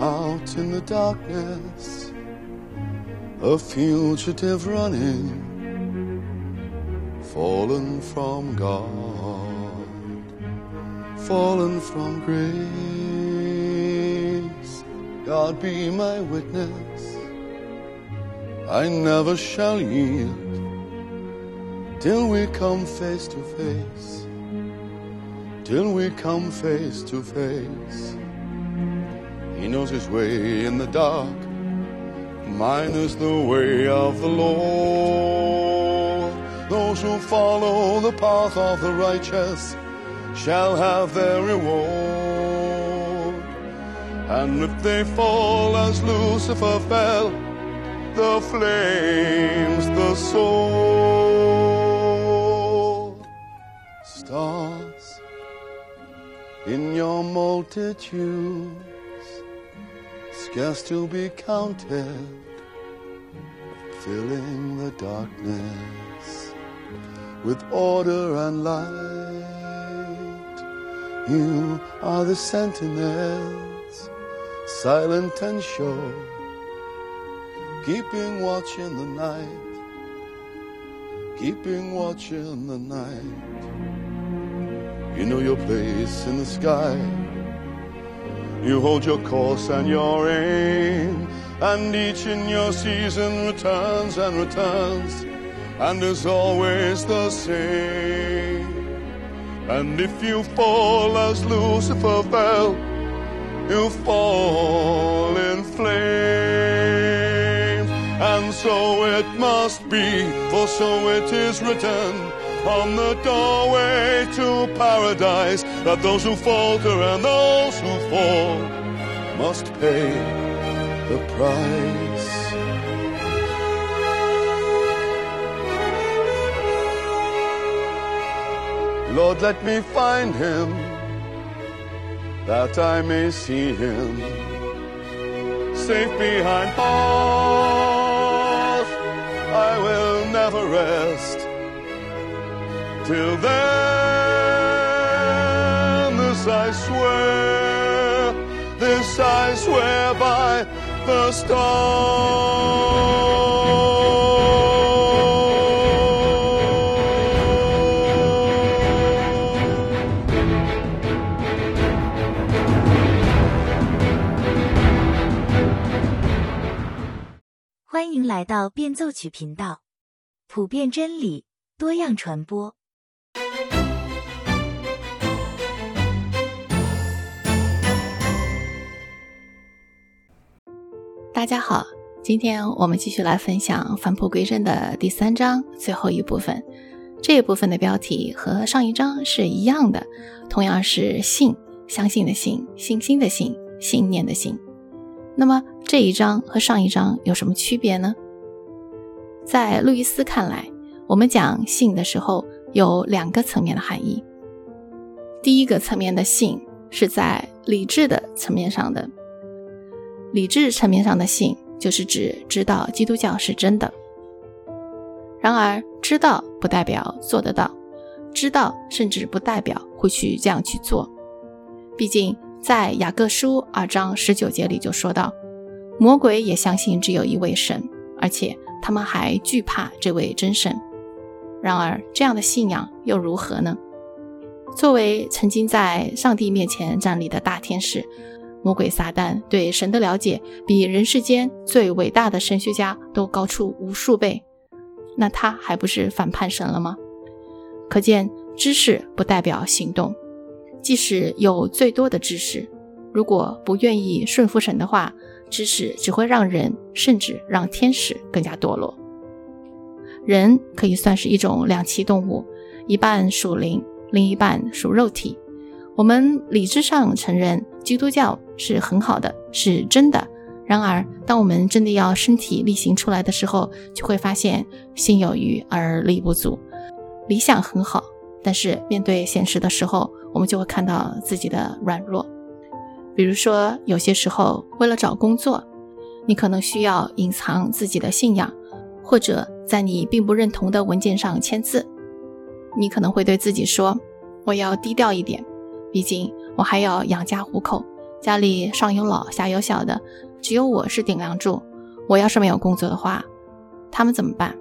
out in the darkness, a fugitive running, fallen from God, fallen from grace. God be my witness, I never shall yield till we come face to face, till we come face to face. He knows his way in the dark. Mine is the way of the Lord. Those who follow the path of the righteous shall have their reward. And if they fall as Lucifer fell, the flames, the soul, in your multitudes, scarce to be counted, filling the darkness with order and light. You are the sentinels, silent and sure, keeping watch in the night, keeping watch in the night. You know your place in the sky you hold your course and your aim, and each in your season returns and returns, and is always the same. And if you fall as Lucifer fell, you fall in flames. And so it must be, for so it is written on the doorway to paradise that those who falter and those who fall must pay the price. Lord, let me find him that I may see him safe behind bars. I will never rest till then. This I swear, this I swear by the star. 欢迎来到变奏曲频道，普遍真理，多样传播。大家好，今天我们继续来分享返璞归真的第三章最后一部分。这一部分的标题和上一章是一样的，同样是信，相信的信，信心的信，信念的信。那么这一章和上一章有什么区别呢？在路易斯看来，我们讲信的时候有两个层面的含义。第一个层面的信是在理智的层面上的。理智层面上的信，就是指知道基督教是真的。然而，知道不代表做得到，知道甚至不代表会去这样去做。毕竟，在雅各书二章十九节里就说到，魔鬼也相信只有一位神，而且他们还惧怕这位真神。然而，这样的信仰又如何呢？作为曾经在上帝面前站立的大天使。魔鬼撒旦对神的了解比人世间最伟大的神学家都高出无数倍，那他还不是反叛神了吗？可见知识不代表行动，即使有最多的知识，如果不愿意顺服神的话，知识只会让人甚至让天使更加堕落。人可以算是一种两栖动物，一半属灵，另一半属肉体。我们理智上承认基督教是很好的，是真的。然而，当我们真的要身体力行出来的时候，就会发现心有余而力不足。理想很好，但是面对现实的时候，我们就会看到自己的软弱。比如说，有些时候为了找工作，你可能需要隐藏自己的信仰，或者在你并不认同的文件上签字。你可能会对自己说：“我要低调一点，毕竟我还要养家糊口，家里上有老下有小的，只有我是顶梁柱。我要是没有工作的话，他们怎么办？”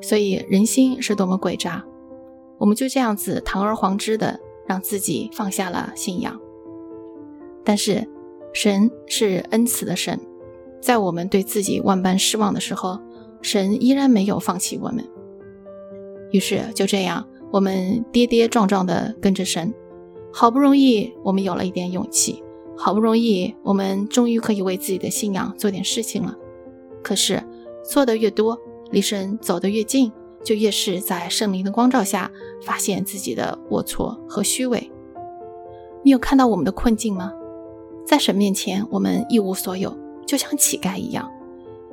所以人心是多么诡诈，我们就这样子堂而皇之的让自己放下了信仰。但是神是恩慈的神，在我们对自己万般失望的时候，神依然没有放弃我们。于是就这样，我们跌跌撞撞的跟着神，好不容易我们有了一点勇气，好不容易我们终于可以为自己的信仰做点事情了。可是错的越多。离神走得越近，就越是在圣灵的光照下发现自己的龌龊和虚伪。你有看到我们的困境吗？在神面前，我们一无所有，就像乞丐一样。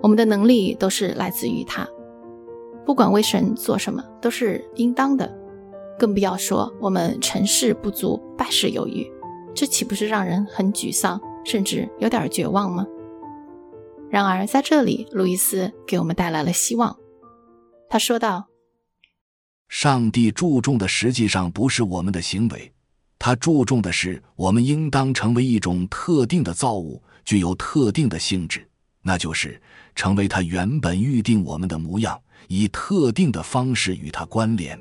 我们的能力都是来自于他，不管为神做什么都是应当的，更不要说我们成事不足，败事有余，这岂不是让人很沮丧，甚至有点绝望吗？然而，在这里，路易斯给我们带来了希望。他说道：“上帝注重的实际上不是我们的行为，他注重的是我们应当成为一种特定的造物，具有特定的性质，那就是成为他原本预定我们的模样，以特定的方式与他关联。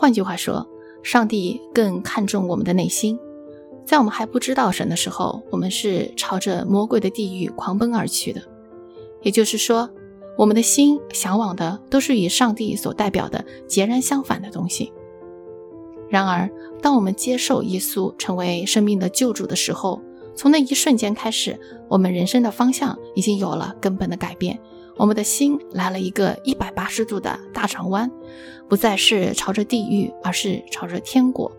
换句话说，上帝更看重我们的内心。”在我们还不知道神的时候，我们是朝着魔鬼的地狱狂奔而去的。也就是说，我们的心向往的都是与上帝所代表的截然相反的东西。然而，当我们接受耶稣成为生命的救主的时候，从那一瞬间开始，我们人生的方向已经有了根本的改变。我们的心来了一个一百八十度的大转弯，不再是朝着地狱，而是朝着天国。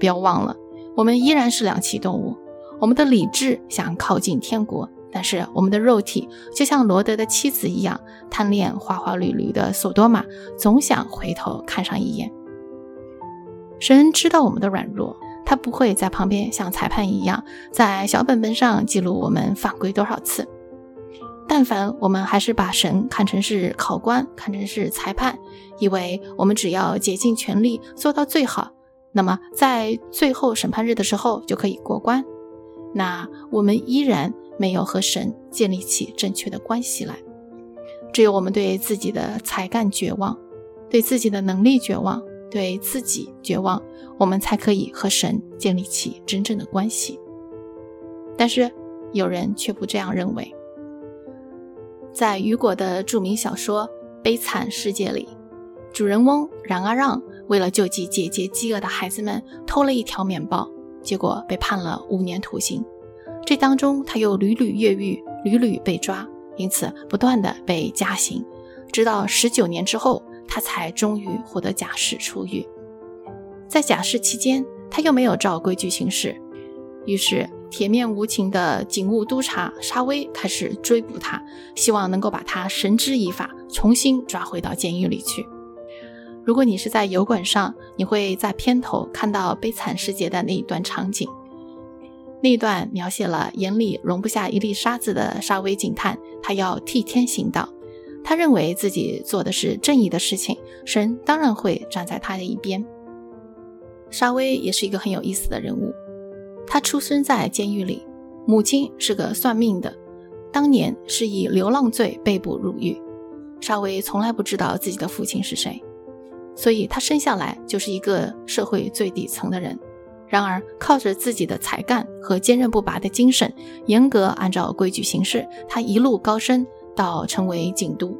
不要忘了。我们依然是两栖动物，我们的理智想靠近天国，但是我们的肉体就像罗德的妻子一样，贪恋花花绿绿的索多玛，总想回头看上一眼。神知道我们的软弱，他不会在旁边像裁判一样，在小本本上记录我们犯规多少次。但凡我们还是把神看成是考官，看成是裁判，以为我们只要竭尽全力做到最好。那么，在最后审判日的时候就可以过关。那我们依然没有和神建立起正确的关系来。只有我们对自己的才干绝望，对自己的能力绝望，对自己绝望，我们才可以和神建立起真正的关系。但是有人却不这样认为。在雨果的著名小说《悲惨世界》里，主人翁冉阿让。为了救济姐姐饥饿的孩子们，偷了一条面包，结果被判了五年徒刑。这当中，他又屡屡越狱，屡屡被抓，因此不断的被加刑，直到十九年之后，他才终于获得假释出狱。在假释期间，他又没有照规矩行事，于是铁面无情的警务督察沙威开始追捕他，希望能够把他绳之以法，重新抓回到监狱里去。如果你是在油管上，你会在片头看到《悲惨世界》的那一段场景。那一段描写了眼里容不下一粒沙子的沙威警探，他要替天行道，他认为自己做的是正义的事情，神当然会站在他的一边。沙威也是一个很有意思的人物，他出生在监狱里，母亲是个算命的，当年是以流浪罪被捕入狱。沙威从来不知道自己的父亲是谁。所以他生下来就是一个社会最底层的人，然而靠着自己的才干和坚韧不拔的精神，严格按照规矩行事，他一路高升到成为警督。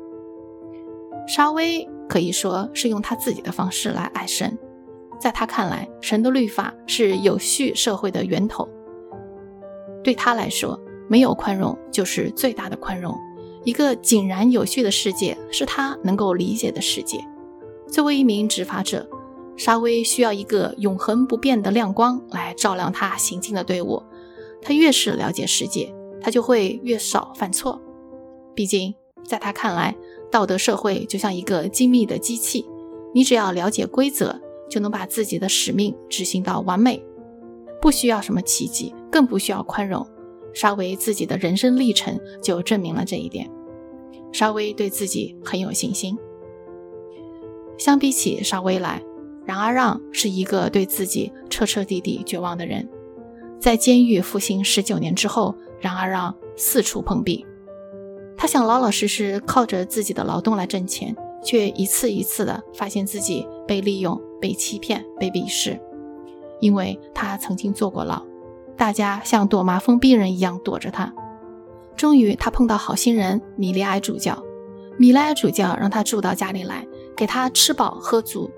沙威可以说是用他自己的方式来爱神，在他看来，神的律法是有序社会的源头。对他来说，没有宽容就是最大的宽容。一个井然有序的世界是他能够理解的世界。作为一名执法者，沙威需要一个永恒不变的亮光来照亮他行进的队伍。他越是了解世界，他就会越少犯错。毕竟，在他看来，道德社会就像一个精密的机器，你只要了解规则，就能把自己的使命执行到完美，不需要什么奇迹，更不需要宽容。沙威自己的人生历程就证明了这一点。沙威对自己很有信心。相比起沙威来，冉阿让是一个对自己彻彻底底绝望的人。在监狱服刑十九年之后，冉阿让四处碰壁。他想老老实实靠着自己的劳动来挣钱，却一次一次的发现自己被利用、被欺骗、被鄙视。因为他曾经坐过牢，大家像躲麻风病人一样躲着他。终于，他碰到好心人米利埃主教。米利埃主教让他住到家里来，给他吃饱喝足。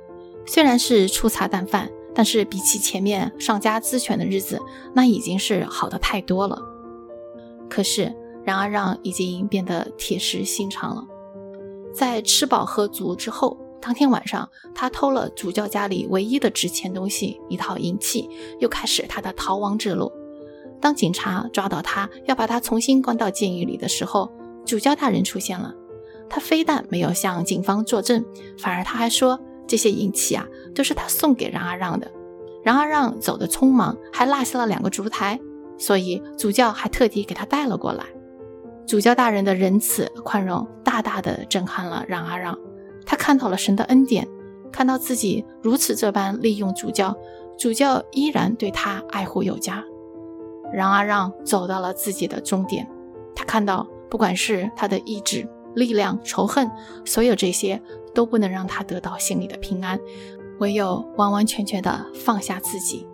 虽然是粗茶淡饭，但是比起前面上家资权的日子，那已经是好的太多了。可是，冉阿让已经变得铁石心肠了。在吃饱喝足之后，当天晚上，他偷了主教家里唯一的值钱东西——一套银器，又开始他的逃亡之路。当警察抓到他，要把他重新关到监狱里的时候，主教大人出现了。他非但没有向警方作证，反而他还说这些银器啊都是他送给冉阿让的。冉阿让走得匆忙，还落下了两个烛台，所以主教还特地给他带了过来。主教大人的仁慈宽容，大大的震撼了冉阿让。他看到了神的恩典，看到自己如此这般利用主教，主教依然对他爱护有加。冉阿让走到了自己的终点，他看到，不管是他的意志、力量、仇恨，所有这些都不能让他得到心里的平安，唯有完完全全的放下自己，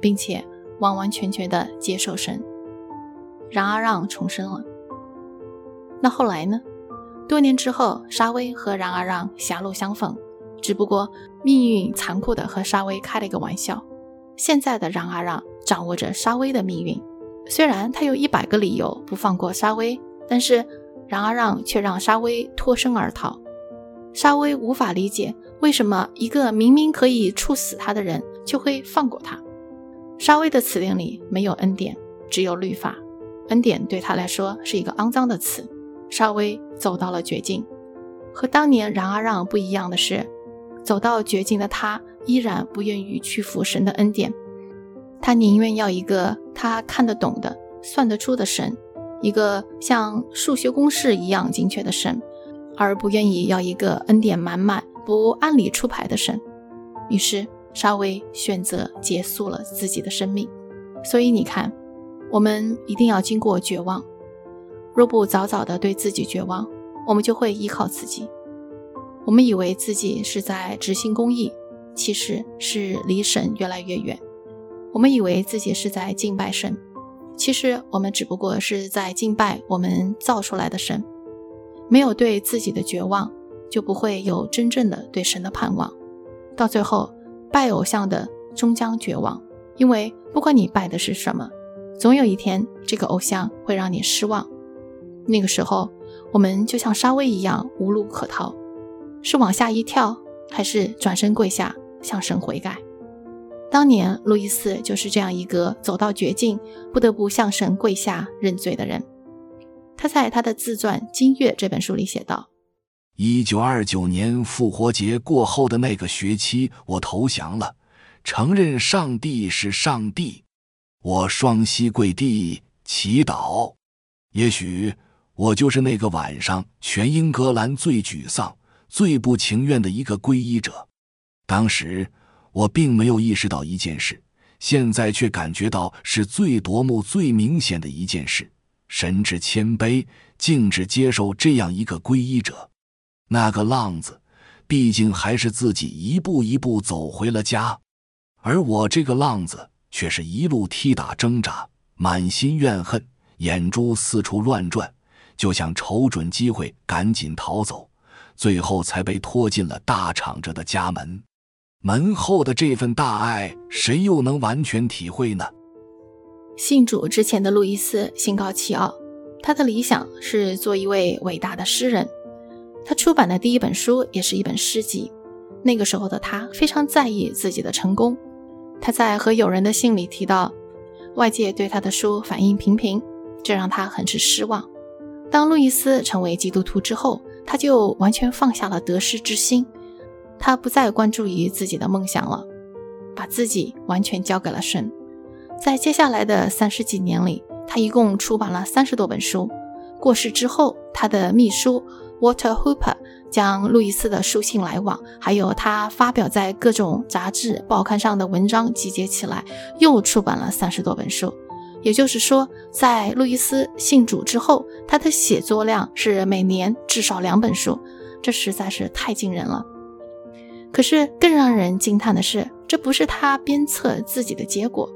并且完完全全的接受神。冉阿让重生了。那后来呢？多年之后，沙威和冉阿让狭路相逢，只不过命运残酷的和沙威开了一个玩笑。现在的冉阿让。掌握着沙威的命运，虽然他有一百个理由不放过沙威，但是冉阿让却让沙威脱身而逃。沙威无法理解为什么一个明明可以处死他的人就会放过他。沙威的词典里没有恩典，只有律法。恩典对他来说是一个肮脏的词。沙威走到了绝境，和当年冉阿让不一样的是，走到绝境的他依然不愿意屈服神的恩典。他宁愿要一个他看得懂的、算得出的神，一个像数学公式一样精确的神，而不愿意要一个恩典满满、不按理出牌的神。于是沙威选择结束了自己的生命。所以你看，我们一定要经过绝望。若不早早的对自己绝望，我们就会依靠自己。我们以为自己是在执行公义，其实是离神越来越远。我们以为自己是在敬拜神，其实我们只不过是在敬拜我们造出来的神。没有对自己的绝望，就不会有真正的对神的盼望。到最后，拜偶像的终将绝望，因为不管你拜的是什么，总有一天这个偶像会让你失望。那个时候，我们就像沙威一样无路可逃，是往下一跳，还是转身跪下向神悔改？当年路易斯就是这样一个走到绝境，不得不向神跪下认罪的人。他在他的自传《金月》这本书里写道：“一九二九年复活节过后的那个学期，我投降了，承认上帝是上帝。我双膝跪地祈祷。也许我就是那个晚上全英格兰最沮丧、最不情愿的一个皈依者。当时。”我并没有意识到一件事，现在却感觉到是最夺目、最明显的一件事：神之谦卑，静止接受这样一个皈依者。那个浪子，毕竟还是自己一步一步走回了家，而我这个浪子却是一路踢打挣扎，满心怨恨，眼珠四处乱转，就想瞅准机会赶紧逃走，最后才被拖进了大敞着的家门。门后的这份大爱，谁又能完全体会呢？信主之前的路易斯心高气傲，他的理想是做一位伟大的诗人。他出版的第一本书也是一本诗集。那个时候的他非常在意自己的成功。他在和友人的信里提到，外界对他的书反应平平，这让他很是失望。当路易斯成为基督徒之后，他就完全放下了得失之心。他不再关注于自己的梦想了，把自己完全交给了神。在接下来的三十几年里，他一共出版了三十多本书。过世之后，他的秘书 Walter Hooper 将路易斯的书信来往，还有他发表在各种杂志、报刊上的文章集结起来，又出版了三十多本书。也就是说，在路易斯信主之后，他的写作量是每年至少两本书，这实在是太惊人了。可是更让人惊叹的是，这不是他鞭策自己的结果。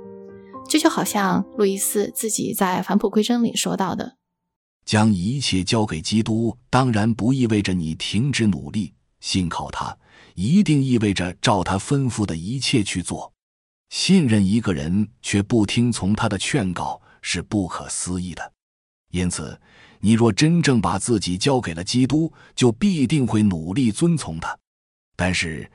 这就好像路易斯自己在《返璞归真》里说到的：“将一切交给基督，当然不意味着你停止努力，信靠他，一定意味着照他吩咐的一切去做。信任一个人却不听从他的劝告，是不可思议的。因此，你若真正把自己交给了基督，就必定会努力遵从他。但是，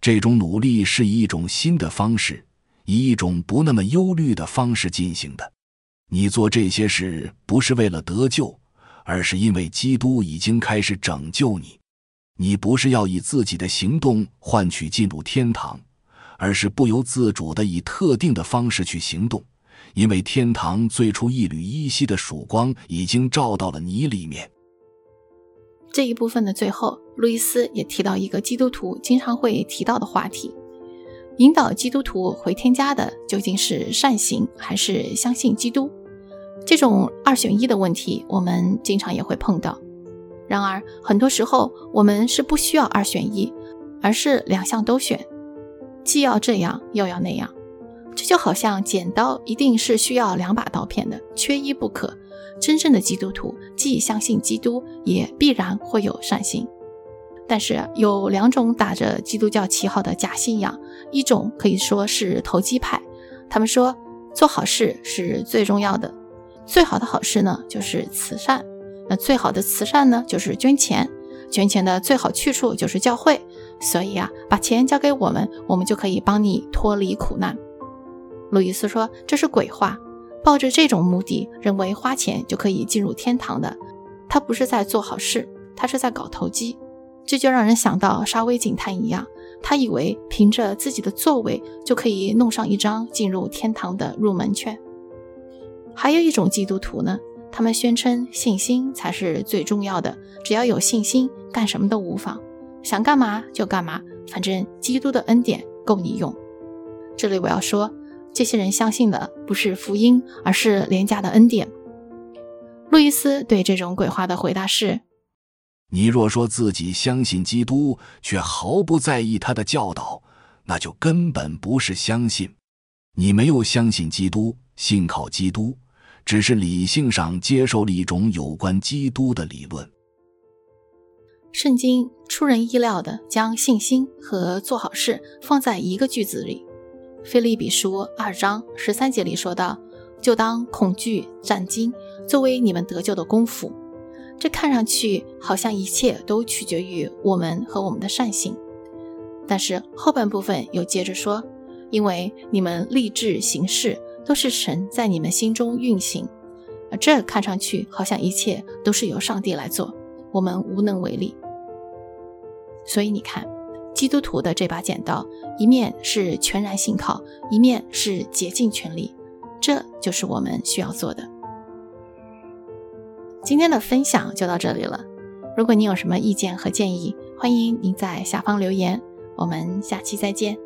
这种努力是以一种新的方式。”以一种不那么忧虑的方式进行的，你做这些事不是为了得救，而是因为基督已经开始拯救你。你不是要以自己的行动换取进入天堂，而是不由自主的以特定的方式去行动，因为天堂最初一缕依稀的曙光已经照到了你里面。这一部分的最后，路易斯也提到一个基督徒经常会提到的话题。引导基督徒回天家的究竟是善行还是相信基督？这种二选一的问题，我们经常也会碰到。然而，很多时候我们是不需要二选一，而是两项都选，既要这样又要那样。这就好像剪刀一定是需要两把刀片的，缺一不可。真正的基督徒既相信基督，也必然会有善心。但是有两种打着基督教旗号的假信仰，一种可以说是投机派，他们说做好事是最重要的，最好的好事呢就是慈善，那最好的慈善呢就是捐钱，捐钱的最好去处就是教会，所以啊，把钱交给我们，我们就可以帮你脱离苦难。路易斯说这是鬼话，抱着这种目的认为花钱就可以进入天堂的，他不是在做好事，他是在搞投机。这就让人想到沙威警探一样，他以为凭着自己的作为就可以弄上一张进入天堂的入门券。还有一种基督徒呢，他们宣称信心才是最重要的，只要有信心，干什么都无妨，想干嘛就干嘛，反正基督的恩典够你用。这里我要说，这些人相信的不是福音，而是廉价的恩典。路易斯对这种鬼话的回答是。你若说自己相信基督，却毫不在意他的教导，那就根本不是相信。你没有相信基督，信靠基督，只是理性上接受了一种有关基督的理论。圣经出人意料的将信心和做好事放在一个句子里，《菲利比书》二章十三节里说道：“就当恐惧战惊，作为你们得救的功夫。”这看上去好像一切都取决于我们和我们的善行，但是后半部分又接着说：“因为你们立志行事，都是神在你们心中运行。”而这看上去好像一切都是由上帝来做，我们无能为力。所以你看，基督徒的这把剪刀，一面是全然信靠，一面是竭尽全力，这就是我们需要做的。今天的分享就到这里了。如果你有什么意见和建议，欢迎您在下方留言。我们下期再见。